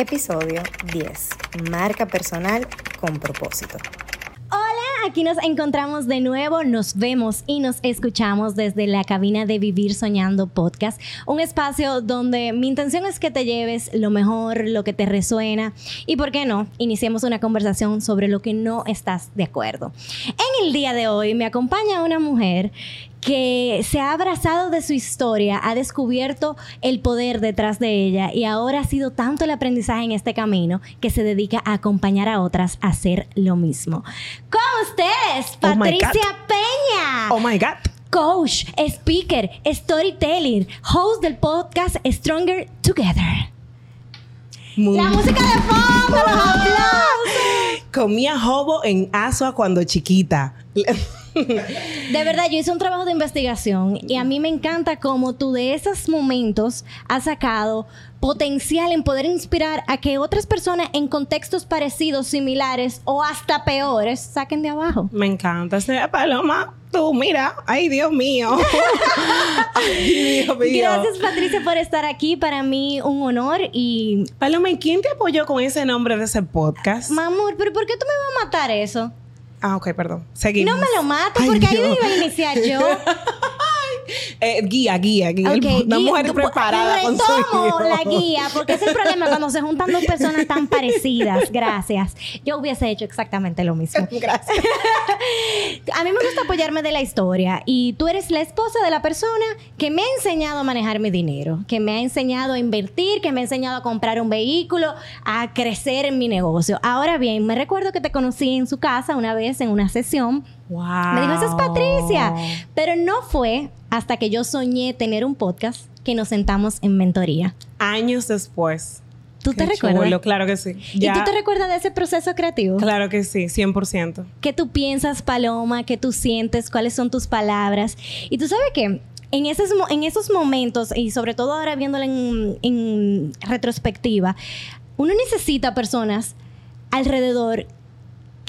Episodio 10. Marca personal con propósito. Hola, aquí nos encontramos de nuevo, nos vemos y nos escuchamos desde la cabina de Vivir Soñando Podcast, un espacio donde mi intención es que te lleves lo mejor, lo que te resuena y, ¿por qué no?, iniciemos una conversación sobre lo que no estás de acuerdo. En el día de hoy me acompaña una mujer que se ha abrazado de su historia, ha descubierto el poder detrás de ella y ahora ha sido tanto el aprendizaje en este camino que se dedica a acompañar a otras a hacer lo mismo. Con ustedes, Oh Patricia. Peña. Oh my God. Coach, speaker, storytelling, host del podcast Stronger Together. Muy- La música de fondo, los aplausos. Comía jobo en Asua cuando chiquita. De verdad, yo hice un trabajo de investigación y a mí me encanta cómo tú de esos momentos has sacado potencial en poder inspirar a que otras personas en contextos parecidos, similares o hasta peores saquen de abajo. Me encanta. Ese Paloma, tú, mira. Ay, Dios mío. Ay, Dios mío. Gracias Patricia por estar aquí, para mí un honor y... Paloma, ¿y quién te apoyó con ese nombre de ese podcast? Mamor, pero ¿por qué tú me vas a matar eso? Ah, ok, perdón. Seguimos. No me lo Ay, porque ahí Dios. iba a iniciar yo. Eh, guía, guía, guía. Ok, Una guía- mujer preparada con su la guía, porque es el problema cuando se juntan dos personas tan parecidas. Gracias. Yo hubiese hecho exactamente lo mismo. Gracias. A mí me gusta apoyarme de la historia y tú eres la esposa de la persona que me ha enseñado a manejar mi dinero, que me ha enseñado a invertir, que me ha enseñado a comprar un vehículo, a crecer en mi negocio. Ahora bien, me recuerdo que te conocí en su casa una vez en una sesión Wow. me dijo, esa es Patricia. Pero no fue hasta que yo soñé tener un podcast que nos sentamos en mentoría. Años después. ¿Tú te Qué recuerdas? chulo, claro que sí. ¿Y tú te recuerdas de ese proceso creativo? Claro que sí, 100%. ¿Qué tú piensas, Paloma? ¿Qué tú sientes? ¿Cuáles son tus palabras? Y tú sabes que en esos, en esos momentos, y sobre todo ahora viéndolo en, en retrospectiva, uno necesita personas alrededor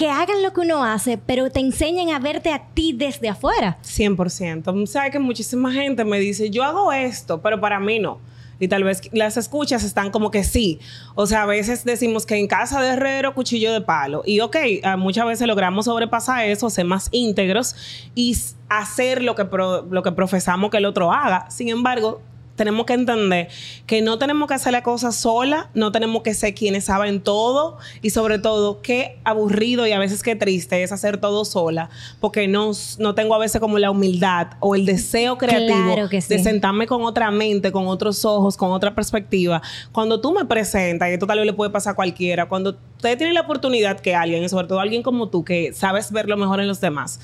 que hagan lo que uno hace, pero te enseñen a verte a ti desde afuera. 100%. Sabes que muchísima gente me dice, yo hago esto, pero para mí no. Y tal vez las escuchas están como que sí. O sea, a veces decimos que en casa de herrero, cuchillo de palo. Y ok, ah, muchas veces logramos sobrepasar eso, ser más íntegros y hacer lo que, lo que profesamos que el otro haga. Sin embargo, tenemos que entender que no tenemos que hacer la cosa sola, no tenemos que ser quienes saben todo y sobre todo qué aburrido y a veces qué triste es hacer todo sola porque no, no tengo a veces como la humildad o el deseo creativo Claro que sí. de sentarme con otra mente, con otros ojos, con otra perspectiva. Cuando tú me presentas, y esto tal vez le puede pasar a cualquiera, cuando usted tiene la oportunidad que alguien, y sobre todo alguien como tú, que sabes ver lo mejor en los demás,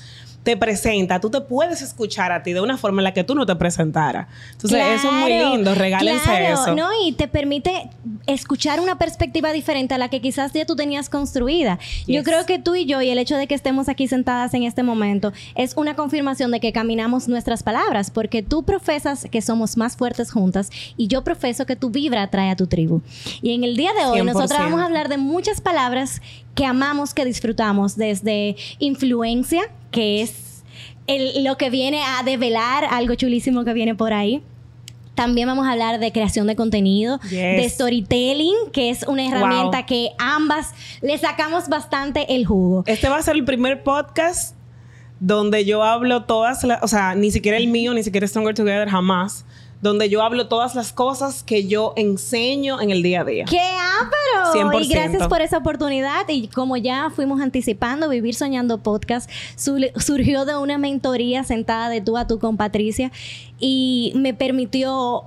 te presenta, tú te puedes escuchar a ti de una forma en la que tú no te presentaras. Entonces, eso es muy lindo, regálense claro, eso. ¿no? Y te permite escuchar una perspectiva diferente a la que quizás ya tú tenías construida. Yo creo que tú y yo, y el hecho de que estemos aquí sentadas en este momento, es una confirmación de que caminamos nuestras palabras, porque tú profesas que somos más fuertes juntas y yo profeso que tu vibra atrae a tu tribu. Y en el día de hoy, 100%. nosotros vamos a hablar de muchas palabras que amamos, que disfrutamos, desde influencia, que es el- lo que viene a develar algo chulísimo que viene por ahí. También vamos a hablar de creación de contenido, Yes. de storytelling, que es una herramienta Wow. que ambas le sacamos bastante el jugo. Este va a ser el primer podcast donde yo hablo todas las, o sea, ni siquiera el mío, ni siquiera Stronger Together, jamás, donde yo hablo todas las cosas que yo enseño en el día a día. ¡Qué ápero! 100%. Y gracias por esa oportunidad. Y como ya fuimos anticipando, Vivir Soñando Podcast su- surgió de una mentoría sentada de tú a tú con Patricia y me permitió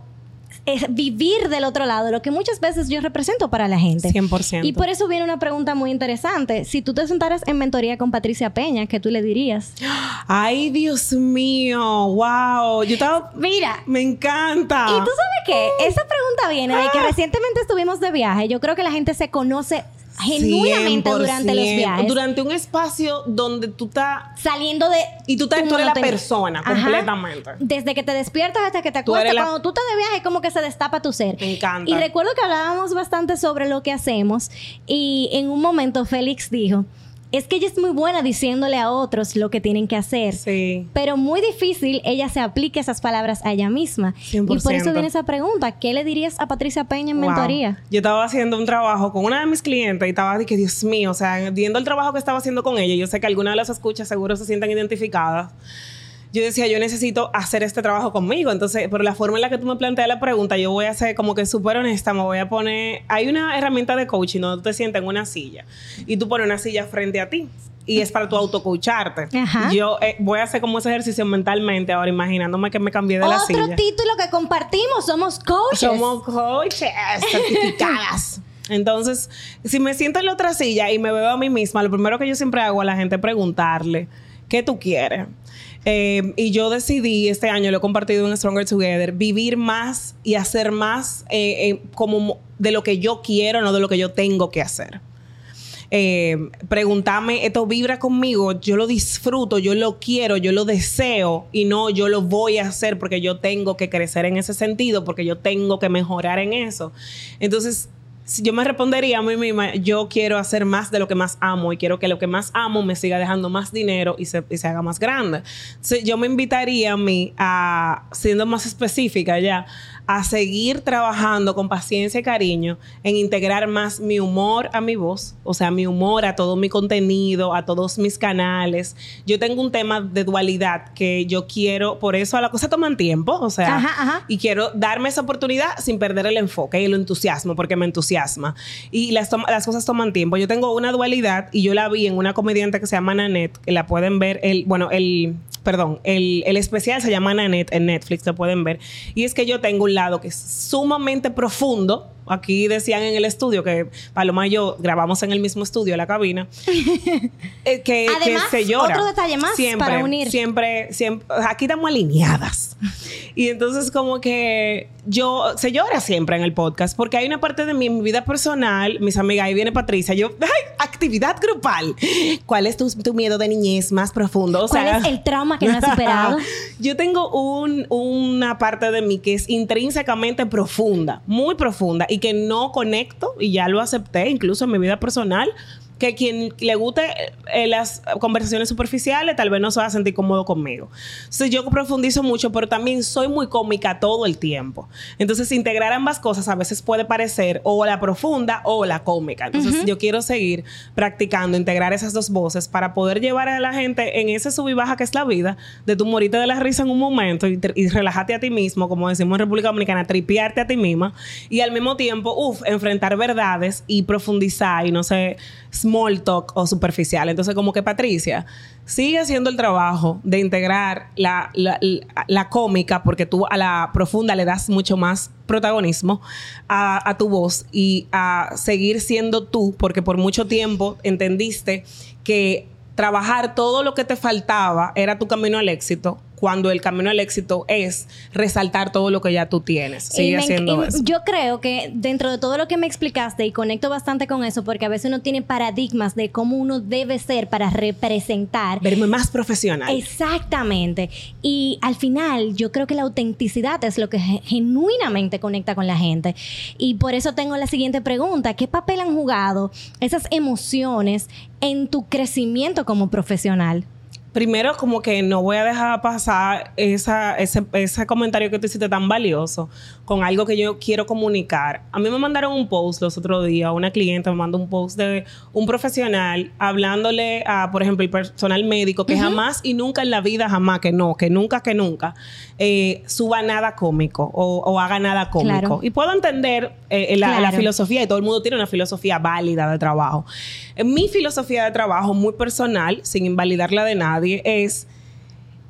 eh, vivir del otro lado, lo que muchas veces yo represento para la gente. 100%. Y por eso viene una pregunta muy interesante. Si tú te sentaras en mentoría con Patricia Peña, ¿qué tú le dirías? Ay, Dios mío, wow. Yo estaba... Mira, Me encanta. Y tú sabes qué, esa pregunta viene de que Ah. recientemente estuvimos de viaje. Yo creo que la gente se conoce genuinamente durante los 100%. viajes. Durante un espacio donde tú estás... Saliendo de. Y tú, estás- tú eres la persona Ajá. completamente. Desde que te despiertas hasta que te acuestas. la- Cuando tú estás de viaje, como que se destapa tu ser. Me encanta. Y recuerdo que hablábamos bastante sobre lo que hacemos. Y en un momento Félix dijo es que ella es muy buena diciéndole a otros lo que tienen que hacer. Sí. Pero muy difícil ella se aplique esas palabras a ella misma. Y por eso 100%. viene esa pregunta. ¿Qué le dirías a Patricia Peña en Wow. mentoría? Yo estaba haciendo un trabajo con una de mis clientes y estaba de que, Dios mío, o sea, viendo el trabajo que estaba haciendo con ella, yo sé que algunas de las escuchas seguro se sienten identificadas. Yo decía, yo necesito hacer este trabajo conmigo. Entonces, por la forma en la que tú me planteas la pregunta, yo voy a ser como que súper honesta, me voy a poner... Hay una herramienta de coaching donde tú te sientas en una silla y tú pones una silla frente a ti. Y es para tu autocoacharte. Yo eh, voy a hacer como ese ejercicio mentalmente ahora, imaginándome que me cambié de la Otro silla. título que compartimos, somos coaches. Somos coaches certificadas. Entonces, si me siento en la otra silla y me veo a mí misma, lo primero que yo siempre hago a la gente es preguntarle, ¿qué tú quieres? Eh, y yo decidí este año, lo he compartido en Stronger Together, vivir más y hacer más eh, eh, como de lo que yo quiero, no de lo que yo tengo que hacer. Eh, preguntarme, esto vibra conmigo, yo lo disfruto, yo lo quiero, yo lo deseo y no yo lo voy a hacer porque yo tengo que crecer en ese sentido, porque yo tengo que mejorar en eso. Entonces, yo me respondería a mí misma, yo quiero hacer más de lo que más amo y quiero que lo que más amo me siga dejando más dinero y se, haga más grande. Entonces, yo me invitaría a mí a, siendo más específica ya, a seguir trabajando con paciencia y cariño en integrar más mi humor a mi voz, o sea, mi humor a todo mi contenido, a todos mis canales. Yo tengo un tema de dualidad que yo quiero, por eso a la cosa toman tiempo, o sea, Ajá, ajá. y quiero darme esa oportunidad sin perder el enfoque y el entusiasmo, porque me entusiasma. Y las, las cosas toman tiempo. Yo tengo una dualidad y yo la vi en una comediante que se llama Nanette, que la pueden ver, el, bueno, el, perdón, el, el especial se llama Nanette en Netflix, lo pueden ver. Y es que yo tengo un lado que es sumamente profundo. Aquí decían en el estudio que Paloma y yo grabamos en el mismo estudio, la cabina. eh, que, Además, que se llora. otro detalle más siempre, para unir. Siempre, siempre, aquí estamos alineadas. Y entonces como que yo, se llora siempre en el podcast porque hay una parte de mi, mi vida personal, mis amigas, ahí viene Patricia, yo, ay, actividad grupal. ¿Cuál es tu, tu miedo de niñez más profundo? O ¿Cuál sea, es el trauma que no has superado? yo tengo un- una parte de mí que es intrínsecamente profunda, muy profunda y que no conecto y ya lo acepté incluso en mi vida personal. Que quien le guste eh, las conversaciones superficiales tal vez no se va a sentir cómodo conmigo. Entonces yo profundizo mucho, pero también soy muy cómica todo el tiempo. Entonces integrar ambas cosas a veces puede parecer o la profunda o la cómica. Entonces yo quiero seguir practicando, integrar esas dos voces para poder llevar a la gente en ese sub y baja que es la vida, de tu morita de la risa en un momento y, y relajarte a ti mismo, como decimos en República Dominicana, tripearte a ti misma y al mismo tiempo, uff, enfrentar verdades y profundizar y no sé, small talk o superficial. Entonces, como que Patricia, sigue haciendo el trabajo de integrar la, la, cómica, porque tú a la profunda le das mucho más protagonismo a tu voz y a seguir siendo tú, porque por mucho tiempo entendiste que trabajar todo lo que te faltaba era tu camino al éxito, cuando el camino al éxito es resaltar todo lo que ya tú tienes. Sigue me- haciendo eso. Yo creo que dentro de todo lo que me explicaste, y conecto bastante con eso, porque a veces uno tiene paradigmas de cómo uno debe ser para representar. Verme más profesional. Exactamente. Y al final, yo creo que la autenticidad es lo que ge- genuinamente conecta con la gente. Y por eso tengo la siguiente pregunta. ¿Qué papel han jugado esas emociones en tu crecimiento como profesional? Primero, como que no voy a dejar pasar esa, ese, ese comentario que tú hiciste tan valioso con algo que yo quiero comunicar. A mí me mandaron un post los otros días, una cliente me mandó un post de un profesional hablándole a, por ejemplo, el personal médico que jamás y nunca en la vida, jamás, que no, que nunca, que nunca, eh, suba nada cómico o, o haga nada cómico. Claro. Y puedo entender eh, la, la Claro. filosofía y todo el mundo tiene una filosofía válida de trabajo. Eh, Mi filosofía de trabajo, muy personal, sin invalidarla de nadie, es...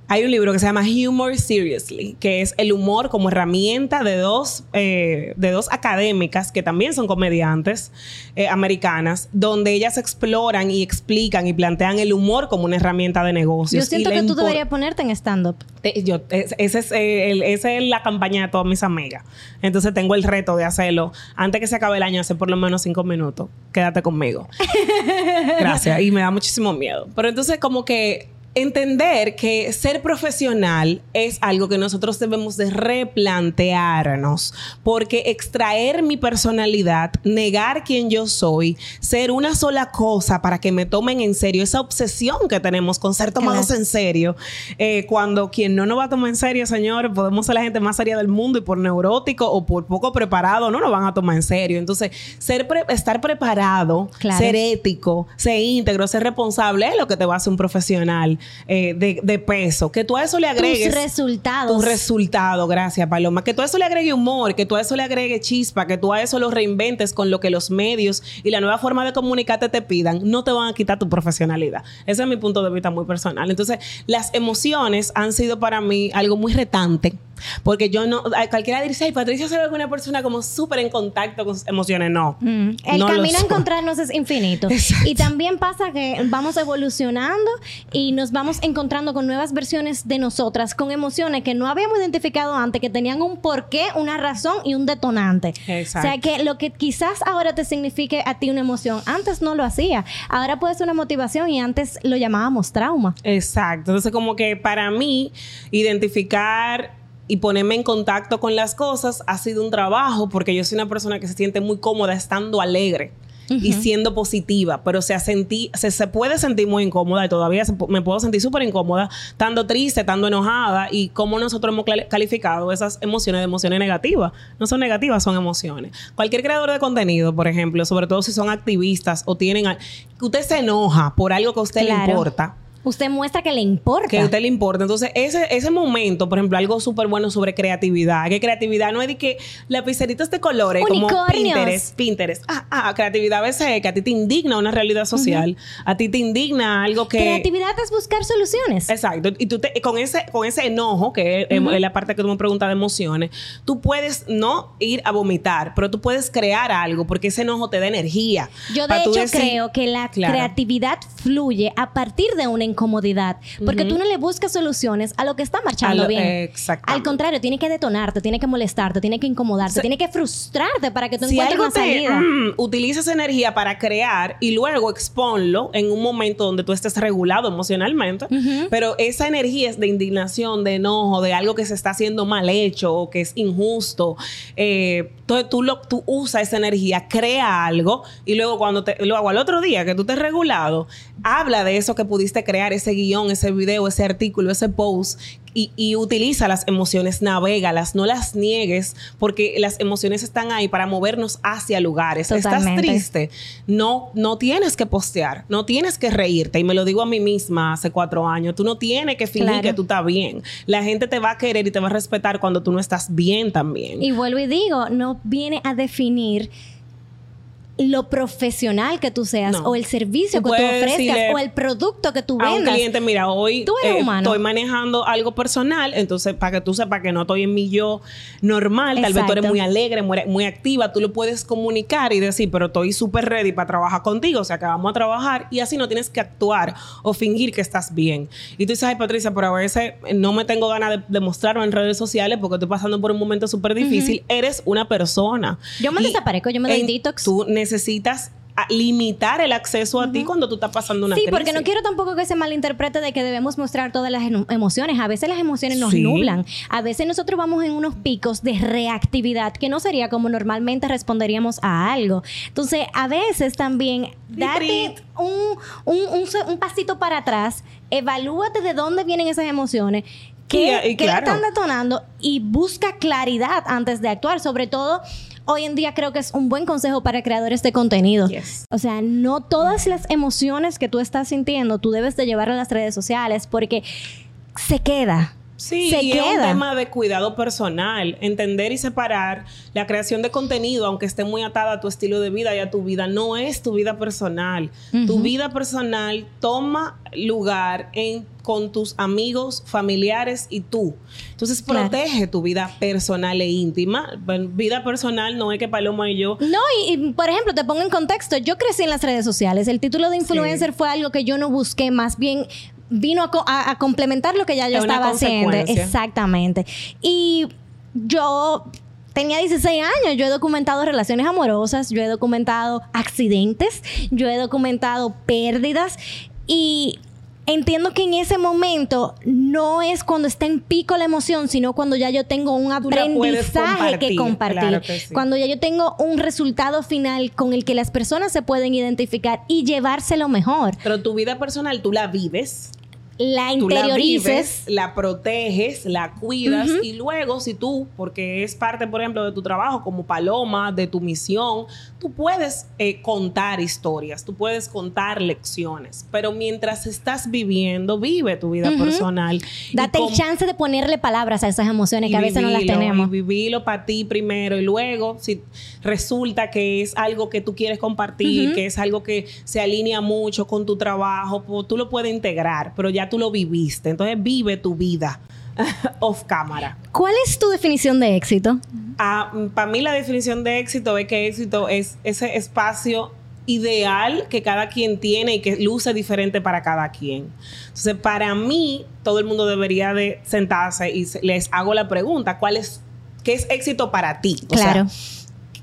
Hay un libro que se llama Humor Seriously, que es el humor como herramienta de dos, eh, de dos académicas que también son comediantes eh, americanas, donde ellas exploran y explican y plantean el humor como una herramienta de negocios. Yo siento que tú deberías ponerte en stand-up. yo, es- ese es, el- esa es la campaña de todas mis amigas. Entonces tengo el reto de hacerlo antes que se acabe el año, hace por lo menos cinco minutos. Quédate conmigo. Gracias. Y me da muchísimo miedo. Pero entonces como que entender que ser profesional es algo que nosotros debemos de replantearnos, porque extraer mi personalidad, negar quién yo soy, ser una sola cosa para que me tomen en serio, esa obsesión que tenemos con ser tomados en serio, eh, cuando quien no nos va a tomar en serio, señor, podemos ser la gente más seria del mundo y por neurótico o por poco preparado no nos van a tomar en serio. Entonces, ser estar preparado, ser ético, ser íntegro, ser responsable es lo que te va a hacer un profesional. Eh, de, peso. Que tú a eso le agregues. Tus resultados. Tus resultados, gracias, Paloma. Que tú a eso le agregue humor, que tú a eso le agregue chispa, que tú a eso lo reinventes con lo que los medios y la nueva forma de comunicarte te pidan, no te van a quitar tu profesionalidad. Ese es mi punto de vista muy personal. Entonces, las emociones han sido para mí algo muy retante porque yo no, cualquiera dice, ay, Patricia se ve una persona como súper en contacto con sus emociones. No. Mm. El camino a encontrarnos es infinito. Y también pasa que vamos evolucionando y nos vamos encontrando con nuevas versiones de nosotras, con emociones que no habíamos identificado antes, que tenían un porqué, una razón y un detonante. Exacto. O sea que lo que quizás ahora te signifique a ti una emoción, antes no lo hacía. Ahora puede ser una motivación y antes lo llamábamos trauma. Exacto. Entonces, como que para mí, identificar y ponerme en contacto con las cosas ha sido un trabajo porque yo soy una persona que se siente muy cómoda estando alegre. Y siendo positiva, pero se, sentí, se, se, puede sentir muy incómoda y todavía me puedo sentir súper incómoda, estando triste, estando enojada y cómo nosotros hemos calificado esas emociones de emociones negativas. No son negativas, son emociones. Cualquier creador de contenido, por ejemplo, sobre todo si son activistas o tienen... que usted se enoja por algo que a usted le importa Usted muestra que le importa. Que a usted le importa. Entonces, ese, ese momento, por ejemplo, algo súper bueno sobre creatividad. Que creatividad no es de que lapiceritos de colores como Pinterest. Pinterest. Ah, ah, creatividad a veces que a ti te indigna una realidad social. A ti te indigna algo que... Creatividad es buscar soluciones. Exacto. Y tú te, con, ese, con ese enojo, que es, la parte que tú me preguntas de emociones, tú puedes no ir a vomitar, pero tú puedes crear algo porque ese enojo te da energía. Yo de hecho creo que la creatividad fluye a partir de una incomodidad. Porque tú no le buscas soluciones a lo que está marchando bien. Al contrario, tiene que detonarte, tiene que molestarte, tiene que incomodarte, tiene que frustrarte para que tú encuentres una salida. Mm, utiliza esa energía para crear y luego exponlo en un momento donde tú estés regulado emocionalmente. Pero esa energía es de indignación, de enojo, de algo que se está haciendo mal hecho o que es injusto. Eh, entonces tú, lo, tú usas esa energía, crea algo y luego cuando te, lo hago al otro día que tú te has regulado, habla de eso que pudiste crear ese guion, ese video, ese artículo, ese post y, utiliza las emociones, navégalas, no las niegues, porque las emociones están ahí para movernos hacia lugares. Estás triste, no, no tienes que postear, no tienes que reírte. Y me lo digo a mí misma hace cuatro años, tú no tienes que fingir que tú estás bien. La gente te va a querer y te va a respetar cuando tú no estás bien también. Y vuelvo y digo, no viene a definir lo profesional que tú seas o el servicio que tú ofrezcas o el producto que tú vendas. A un cliente, mira, hoy eh, estoy manejando algo personal, entonces para que tú sepas que no estoy en mi yo normal, tal vez tú eres muy alegre, muy, activa, tú lo puedes comunicar y decir, pero estoy súper ready para trabajar contigo, o sea, que vamos a trabajar y así no tienes que actuar o fingir que estás bien. Y tú dices, ay, Patricia, pero a veces no me tengo ganas de demostrarlo en redes sociales porque estoy pasando por un momento súper difícil. Eres una persona. Yo me desaparezco, yo me doy detox. Tú necesitas limitar el acceso a ti cuando tú estás pasando una sí, Sí, porque no quiero tampoco que se malinterprete de que debemos mostrar todas las emociones. A veces las emociones nos nublan. A veces nosotros vamos en unos picos de reactividad que no sería como normalmente responderíamos a algo. Entonces, a veces también date un, un, pasito para atrás, evalúate de dónde vienen esas emociones. ¿Qué, ¿qué están detonando? Y busca claridad antes de actuar. Sobre todo hoy en día creo que es un buen consejo para creadores de contenido. O sea, no todas las emociones que tú estás sintiendo tú debes de llevar a las redes sociales porque se queda. Sí, y es un tema de cuidado personal, entender y separar la creación de contenido, aunque esté muy atada a tu estilo de vida y a tu vida, no es tu vida personal. Tu vida personal toma lugar en con tus amigos, familiares y tú. Entonces protege tu vida personal e íntima. Vida personal no es que Paloma y yo. No, y, por ejemplo, te pongo en contexto. Yo crecí en las redes sociales. El título de influencer fue algo que yo no busqué, más bien vino a, complementar lo que ya yo estaba haciendo. Exactamente. Y yo tenía 16 años, yo he documentado relaciones amorosas, yo he documentado accidentes, yo he documentado pérdidas y entiendo que en ese momento no es cuando está en pico la emoción, sino cuando ya yo tengo un aprendizaje que compartir, compartir. claro que sí. Cuando ya yo tengo un resultado final con el que las personas se pueden identificar y llevárselo mejor. Pero tu vida personal tú la vives. La Tú la interiorices. vives, la proteges, la cuidas y luego si tú, porque es parte, por ejemplo, de tu trabajo como paloma, de tu misión, tú puedes eh, contar historias, tú puedes contar lecciones, pero mientras estás viviendo, vive tu vida personal. Date el chance de ponerle palabras a esas emociones que a veces no las tenemos. Y vivirlo para ti primero y luego si resulta que es algo que tú quieres compartir, que es algo que se alinea mucho con tu trabajo, pues tú lo puedes integrar, pero ya tú lo viviste. Entonces vive tu vida off cámara. ¿Cuál es tu definición de éxito? para mí la definición de éxito es que éxito es ese espacio ideal que cada quien tiene y que luce diferente para cada quien. Entonces, para mí, todo el mundo debería de sentarse y les hago la pregunta, ¿cuál es, qué es éxito para ti? O sea, Claro.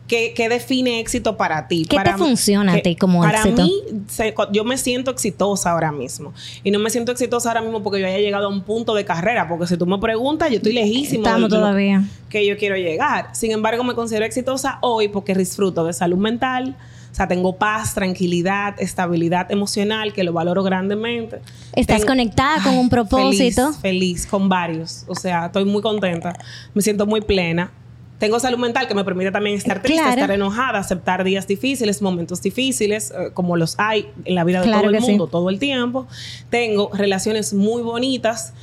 ¿Qué, qué define éxito para ti? ¿Qué para te funciona a ti como para éxito? mí, se- yo me siento exitosa ahora mismo. Y no me siento exitosa ahora mismo porque yo haya llegado a un punto de carrera. Porque si tú me preguntas, yo estoy lejísimo. de- Estamos todavía. Que yo quiero llegar. Sin embargo, me considero exitosa hoy porque disfruto de salud mental. O sea, tengo paz, tranquilidad, estabilidad emocional, que lo valoro grandemente. Estás Tengo- conectada con un propósito. Feliz, feliz, con varios. O sea, estoy muy contenta. Me siento muy plena. Tengo salud mental que me permite también estar triste, Claro. estar enojada, aceptar días difíciles, momentos difíciles, eh, como los hay en la vida de Claro todo el que sí. mundo, todo el tiempo. Tengo relaciones muy bonitas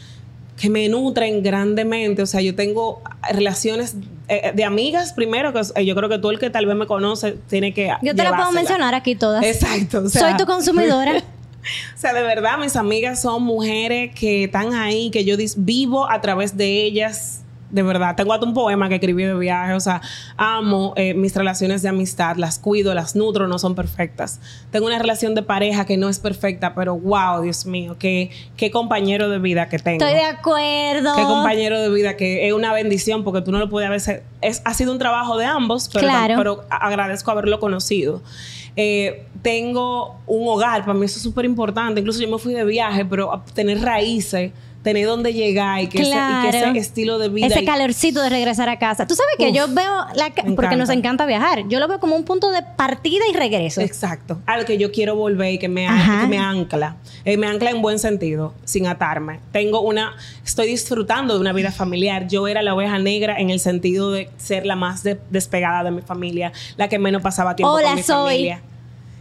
que me nutren grandemente. O sea, yo tengo relaciones eh, de amigas primero, que eh, yo creo que tú el que tal vez me conoce tiene que Yo te la puedo mencionar aquí todas. Exacto. o sea, Soy tu consumidora. o sea, de verdad, mis amigas son mujeres que están ahí, que yo vivo a través de ellas. De verdad, tengo hasta un poema que escribí de viaje. O sea, amo eh, mis relaciones de amistad, las cuido, las nutro, no son perfectas. Tengo una relación de pareja que no es perfecta, pero wow, Dios mío, qué, qué compañero de vida que tengo. Estoy de acuerdo. Qué compañero de vida que es una bendición porque tú no lo puedes a veces. Es, ha sido un trabajo de ambos, pero, Claro. pero agradezco haberlo conocido. Eh, tengo un hogar, para mí eso es súper importante. Incluso yo me fui de viaje, pero tener raíces, tener dónde llegar y que, ese, y que Claro. ese estilo de vida. Ese y- calorcito de regresar a casa. Tú sabes que Uf, yo veo, la ca- porque nos encanta. viajar, yo lo veo como un punto de partida y regreso. Exacto. Al que yo quiero volver y que me, que me ancla. Eh, me ancla en buen sentido, sin atarme. Tengo una. Estoy disfrutando de una vida familiar. Yo era la oveja negra en el sentido de ser la más de- despegada de mi familia, la que menos pasaba tiempo Hola, con mi soy. familia.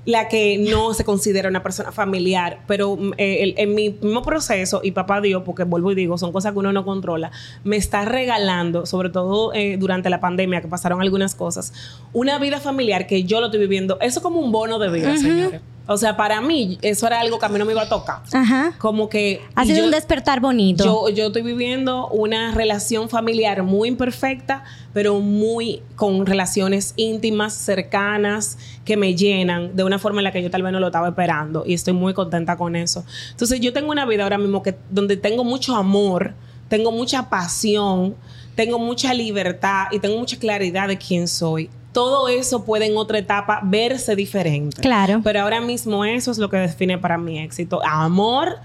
La que no se considera una persona familiar, pero mm, eh, el- en mi mismo proceso, y papá Dios, porque vuelvo y digo, son cosas que uno no controla, me está regalando, sobre todo eh, durante la pandemia, que pasaron algunas cosas, una vida familiar que yo lo estoy viviendo. Eso como un bono de vida, señores. O sea, para mí, eso era algo que a mí no me iba a tocar. Ajá. Como que. Ha sido yo- un despertar bonito. yo, yo estoy viviendo una relación familiar muy imperfecta, pero muy con relaciones íntimas, cercanas, que me llenan de una forma en la que yo tal vez no lo estaba esperando y estoy muy contenta con eso. Entonces yo tengo una vida ahora mismo que donde tengo mucho amor, tengo mucha pasión, tengo mucha libertad y tengo mucha claridad de quién soy. Todo eso puede en otra etapa verse diferente. Claro. Pero ahora mismo eso es lo que define para mí éxito. Amor,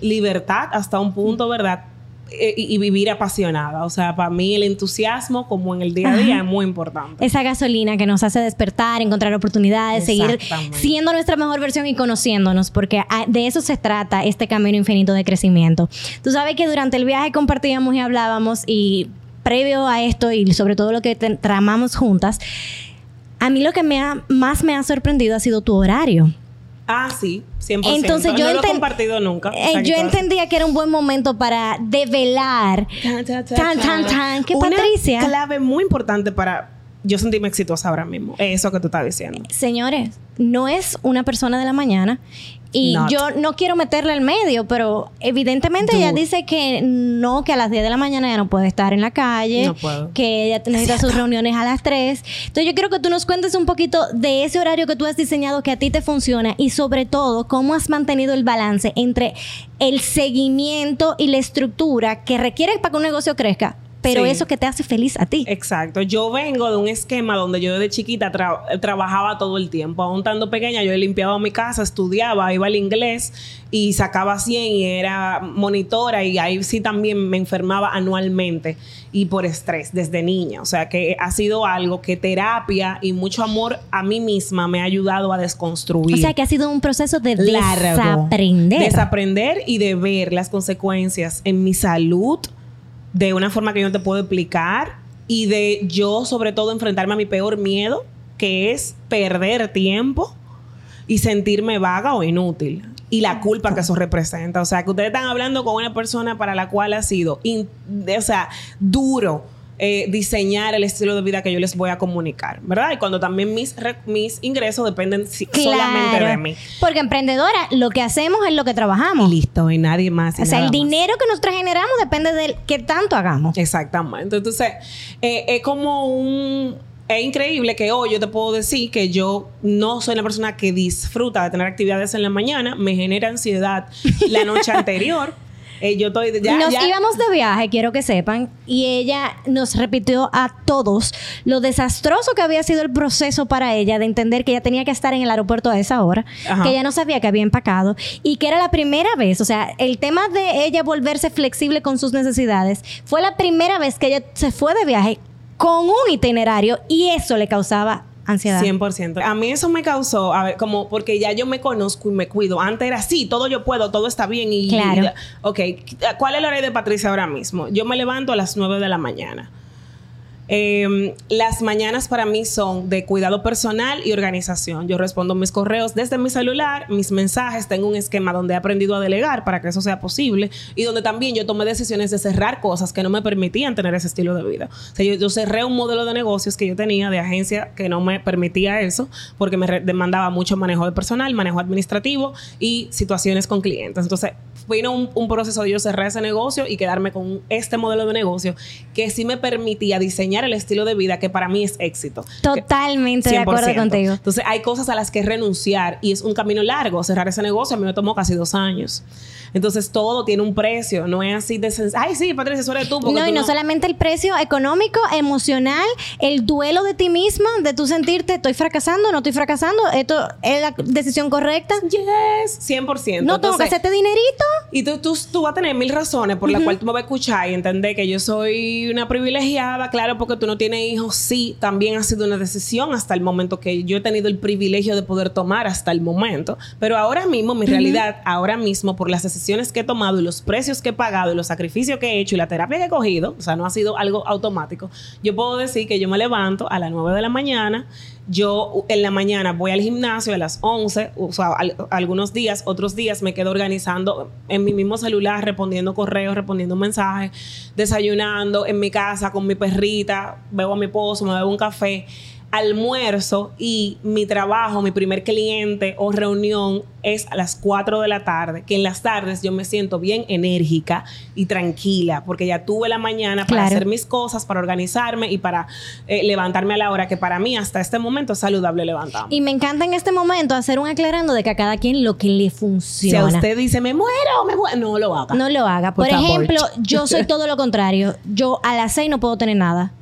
libertad hasta un punto, ¿verdad? Eh, Y, y vivir apasionada. O sea, para mí el entusiasmo, como en el día a día, Ajá. es muy importante. Esa gasolina que nos hace despertar, encontrar oportunidades, seguir siendo nuestra mejor versión y conociéndonos, porque de eso se trata este camino infinito de crecimiento. Tú sabes que durante el viaje compartíamos y hablábamos y previo a esto y sobre todo lo que te- tramamos juntas, a mí lo que me ha, más me ha sorprendido ha sido tu horario. Ah, sí, 100%. Entonces yo no lo he compartido nunca. Eh, que yo entendía que era un buen momento para develar. Tan, tan, tan, Tan, tan. ¿Qué Una Patricia? clave muy importante para yo sentirme exitosa ahora mismo. Eso que tú estás diciendo. Señores, no es una persona de la mañana. Y Not. yo no quiero meterle al medio, pero evidentemente ella dice que no, que a las 10 de la mañana ya no puede estar en la calle, No puedo. que ella necesita sus reuniones a las 3. Entonces yo quiero que tú nos cuentes un poquito de ese horario que tú has diseñado que a ti te funciona y sobre todo cómo has mantenido el balance entre el seguimiento y la estructura que requiere para que un negocio crezca. Pero Sí. eso que te hace feliz a ti. Exacto. Yo vengo de un esquema donde yo desde chiquita tra- trabajaba todo el tiempo. Aún estando pequeña, yo limpiaba mi casa, estudiaba, iba al inglés y sacaba 100 y era monitora y ahí sí también me enfermaba anualmente y por estrés desde niña. O sea que ha sido algo que terapia y mucho amor a mí misma me ha ayudado a desconstruir. O sea que ha sido un proceso de Largo. desaprender. Desaprender y de ver las consecuencias en mi salud de una forma que yo no te puedo explicar y de yo sobre todo enfrentarme a mi peor miedo, que es perder tiempo y sentirme vaga o inútil. Y la culpa que eso representa. O sea, que ustedes están hablando con una persona para la cual ha sido, o sea, duro eh, diseñar el estilo de vida que yo les voy a comunicar, ¿verdad? Y cuando también mis, re- mis ingresos dependen si- solamente de mí. Porque emprendedora, lo que hacemos es lo que trabajamos. Y listo, y nadie más. y O sea, el más. dinero que nosotros generamos depende de qué tanto hagamos. Exactamente. Entonces, eh, es como un... Es increíble que hoy yo te puedo decir que yo no soy una persona que disfruta de tener actividades en la mañana, me genera ansiedad la noche anterior. Eh, yo estoy ya, nos ya- íbamos de viaje, quiero que sepan, y ella nos repitió a todos lo desastroso que había sido el proceso para ella de entender que ella tenía que estar en el aeropuerto a esa hora, Ajá. que ella no sabía que había empacado y que era la primera vez, o sea, el tema de ella volverse flexible con sus necesidades fue la primera vez que ella se fue de viaje con un itinerario y eso le causaba ansiedad. 100%. A mí eso me causó, a ver, como porque ya yo me conozco y me cuido. Antes era así, todo yo puedo, todo está bien y... Claro. y- ok, ¿cuál es el horario de Patricia ahora mismo? Yo me levanto a las 9 de la mañana. Eh, las mañanas para mí son de cuidado personal y organización. Yo respondo mis correos desde mi celular, mis mensajes, tengo un esquema donde he aprendido a delegar para que eso sea posible y donde también yo tomé decisiones de cerrar cosas que no me permitían tener ese estilo de vida. O sea, yo, yo cerré un modelo de negocios que yo tenía de agencia que no me permitía eso porque me demandaba mucho manejo de personal, manejo administrativo y situaciones con clientes. Entonces, vino un, un proceso de yo cerrar ese negocio y quedarme con este modelo de negocio que sí me permitía diseñar el estilo de vida que para mí es éxito. Totalmente de acuerdo 100%. contigo. Entonces, hay cosas a las que renunciar y es un camino largo. Cerrar ese negocio a mí me tomó casi dos años. Entonces, todo tiene un precio. No es así de Ay, sí, Patricia, eso eres tú. porque No, tú y no, solamente el precio económico, emocional, el duelo de ti misma, de tú sentirte, estoy fracasando, no estoy fracasando, esto es la decisión correcta. Yes, 100%. No tengo que hacerte dinerito. Y tú, tú, tú vas a tener mil razones por las cuales tú me vas a escuchar y entender que yo soy una privilegiada, claro, porque tú no tienes hijos, sí, también ha sido una decisión hasta el momento que yo he tenido el privilegio de poder tomar hasta el momento, pero ahora mismo, mi realidad, ahora mismo, por las decisiones que he tomado y los precios que he pagado y los sacrificios que he hecho y la terapia que he cogido, o sea, no ha sido algo automático, yo puedo decir que yo me levanto a las 9 de la mañana, yo en la mañana voy al gimnasio a las 11, o sea, al- algunos días, otros días me quedo organizando en mi mismo celular, respondiendo correos, respondiendo mensajes, desayunando en mi casa con mi perrita, bebo a mi esposo, me bebo un café, almuerzo y mi trabajo, mi primer cliente o reunión es a las 4 de la tarde, que en las tardes yo me siento bien enérgica y tranquila, porque ya tuve la mañana para Claro. hacer mis cosas, para organizarme y para eh, levantarme a la hora que para mí hasta este momento es saludable levantarme. Y me encanta en este momento hacer un aclarando de que a cada quien lo que le si a funciona. usted dice, me muero, me muero, no lo haga. No lo haga. Por, Por ejemplo, yo soy todo lo contrario. Yo a las seis no puedo tener nada.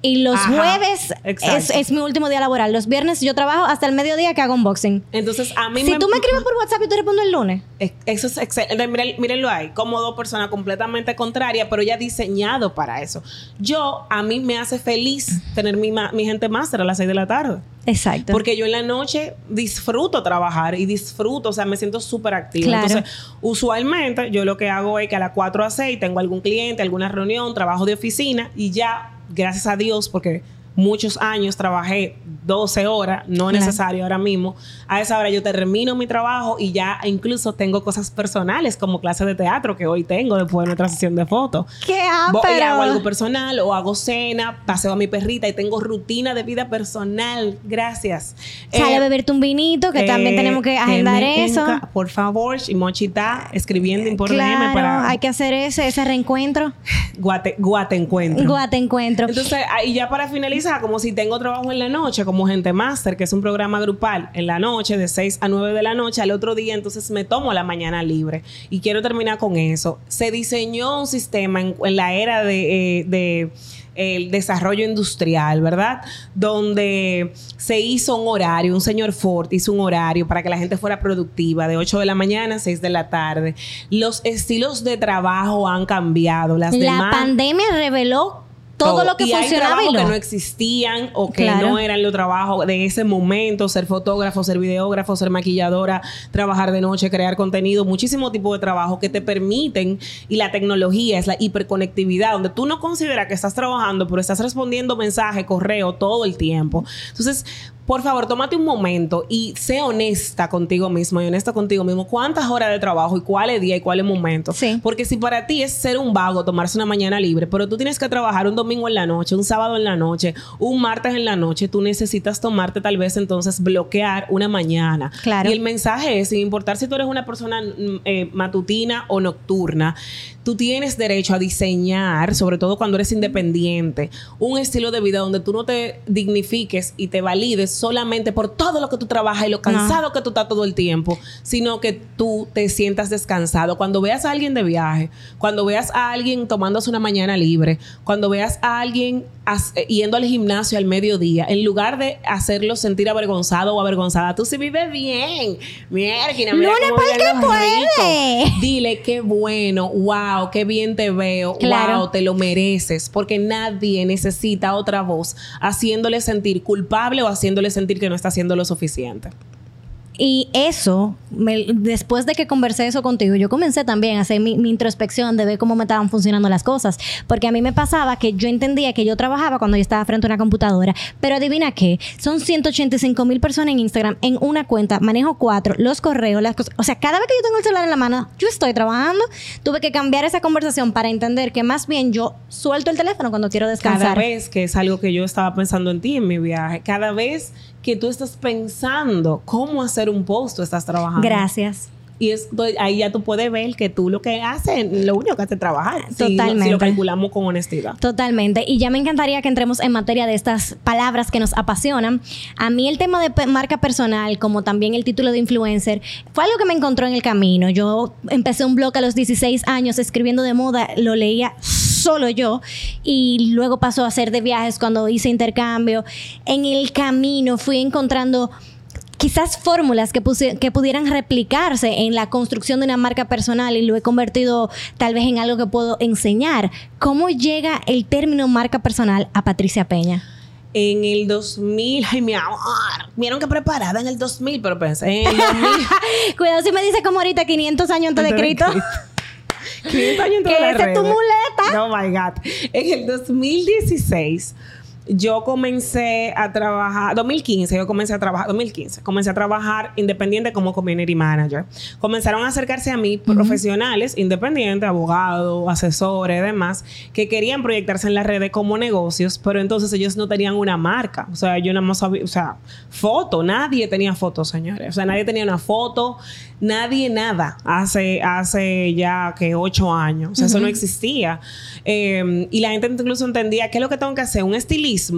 Y los Ajá, jueves es, es mi último día laboral. Los viernes yo trabajo hasta el mediodía que hago unboxing. Entonces, a mí Si tú me escribes por WhatsApp y te respondo el lunes. Es- Eso es excelente. Miren- mírenlo ahí, como dos personas completamente contrarias, pero ya diseñado para eso. Yo, a mí me hace feliz tener mi, ma- mi gente máster a las 6 de la tarde. Exacto. Porque yo en la noche disfruto trabajar y disfruto, o sea, me siento súper activa. Claro. Entonces, usualmente yo lo que hago es que a las 4 a 6 tengo algún cliente, alguna reunión, trabajo de oficina y ya, gracias a Dios, porque muchos años trabajé 12 horas, no Claro. necesario ahora mismo. A esa hora yo termino mi trabajo y ya incluso tengo cosas personales como clase de teatro que hoy tengo después de nuestra sesión de fotos. ¿Qué Voy y hago algo personal o hago cena, paseo a mi perrita y tengo rutina de vida personal. Gracias. Sale Eh, a beberte un vinito, que también eh, tenemos que agendar eso. enca- Por favor, y Mochi está escribiendo por Claro, DM para hay que hacer ese, ese reencuentro. Guate, Guate Encuentro. Guate encuentro. Entonces, ahí ya para finalizar, pensar como si tengo trabajo en la noche, como Gente Master, que es un programa grupal en la noche, de 6 a 9 de la noche, al otro día entonces me tomo la mañana libre. Y quiero terminar con eso. Se diseñó un sistema en, en la era de, eh, de el desarrollo industrial, ¿verdad? Donde se hizo un horario, un señor Ford hizo un horario para que la gente fuera productiva de 8 de la mañana a 6 de la tarde. Los estilos de trabajo han cambiado. Las La pandemia reveló todo, lo que y hay funcionaba y lo... que no existían o que Claro. no eran los trabajos de ese momento, ser fotógrafo, ser videógrafo, ser maquilladora, trabajar de noche, crear contenido, muchísimo tipo de trabajo que te permiten y la tecnología es la hiperconectividad donde tú no consideras que estás trabajando, pero estás respondiendo mensaje, correo todo el tiempo. Entonces, por favor, tómate un momento y sé honesta contigo mismo y honesta contigo mismo. ¿Cuántas horas de trabajo y cuáles día y cuáles momentos? Sí. Porque si para ti es ser un vago, tomarse una mañana libre, pero tú tienes que trabajar un domingo en la noche, un sábado en la noche, un martes en la noche, tú necesitas tomarte tal vez entonces bloquear una mañana. Claro. Y el mensaje es, sin importar si tú eres una persona mm, eh, matutina o nocturna, tú tienes derecho a diseñar, sobre todo cuando eres independiente, un estilo de vida donde tú no te dignifiques y te valides solamente por todo lo que tú trabajas y lo cansado que tú estás todo el tiempo, sino que tú te sientas descansado. Cuando veas a alguien de viaje, cuando veas a alguien tomándose una mañana libre, cuando veas a alguien yendo al gimnasio al mediodía, en lugar de hacerlo sentir avergonzado o avergonzada, tú sí vives bien. Mierda, mira cómo puede. Dile qué bueno, wow, qué bien te veo, Claro. wow, te lo mereces, porque nadie necesita otra voz haciéndole sentir culpable o haciéndole sentir que no está haciendo lo suficiente. Y eso, después de que conversé eso contigo, yo comencé también a hacer mi, mi introspección de ver cómo me estaban funcionando las cosas. Porque a mí me pasaba que yo entendía que yo trabajaba cuando yo estaba frente a una computadora. Pero adivina qué, son 185 mil personas en Instagram en una cuenta, manejo cuatro, los correos, las cosas. O sea, cada vez que yo tengo el celular en la mano, yo estoy trabajando. Tuve que cambiar esa conversación para entender que más bien yo suelto el teléfono cuando quiero Cada descansar. vez que es algo que yo estaba pensando en ti en mi viaje, cada vez que tú estás pensando cómo hacer un post, estás trabajando. Gracias. Y es, ahí ya tú puedes ver que tú lo que haces, lo único que haces es trabajar. Si- Totalmente. Si, lo calculamos con honestidad. Totalmente. Y ya me encantaría que entremos en materia de estas palabras que nos apasionan. A mí el tema de marca personal, como también el título de influencer, fue algo que me encontró en el camino. Yo empecé un blog a los 16 años escribiendo de moda, lo leía solo yo y luego pasó a ser de viajes cuando hice intercambio. En el camino fui encontrando quizás fórmulas que, pudieran replicarse en la construcción de una marca personal y lo he convertido tal vez en algo que puedo enseñar. ¿Cómo llega el término marca personal a Patricia Peña? En el 2000, ay mi amor, vieron que preparada en el 2000, pero pensé en el 2000. Cuidado si me dice como ahorita 500 años antes de Cristo. 500 años entre Que las esa es tu muleta. Oh my God. En el 2016, yo comencé a trabajar, 2015, yo comencé a trabajar, 2015, comencé a trabajar independiente como community manager. Comenzaron a acercarse a mí profesionales independientes, abogados, asesores, demás, que querían proyectarse en las redes como negocios, pero entonces ellos no tenían una marca. O sea, yo nada más sabía, o sea, foto, nadie tenía fotos, señores. O sea, nadie tenía una foto, nadie nada hace, hace ya que ocho años. O sea, eso no existía. Eh, y la gente incluso entendía qué es lo que tengo que hacer, un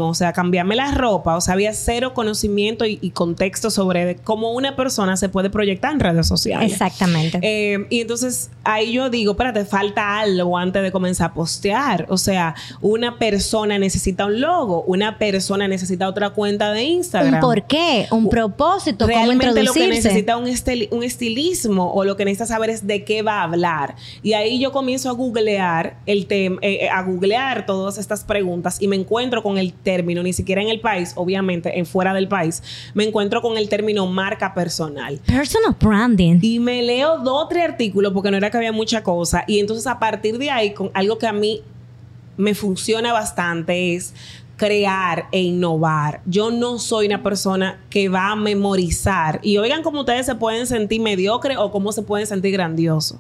o sea, cambiarme la ropa, o sea, había cero conocimiento y, y contexto sobre cómo una persona se puede proyectar en redes sociales. Exactamente. Eh, y entonces ahí yo digo, espérate, falta algo antes de comenzar a postear. O sea, una persona necesita un logo, una persona necesita otra cuenta de Instagram. un porqué, un propósito, cómo Realmente lo que introducirse. necesita un, estil- un estilismo o lo que necesita saber es de qué va a hablar. Y ahí yo comienzo a googlear el tema, eh, eh, a googlear todas estas preguntas y me encuentro con el término, ni siquiera en el país, obviamente, en fuera del país, me encuentro con el término marca personal. Personal branding. Y me leo dos o tres artículos porque no era que había mucha cosa. Y entonces a partir de ahí, con algo que a mí me funciona bastante es crear e innovar. Yo no soy una persona que va a memorizar. Y oigan cómo ustedes se pueden sentir mediocre o cómo se pueden sentir grandioso.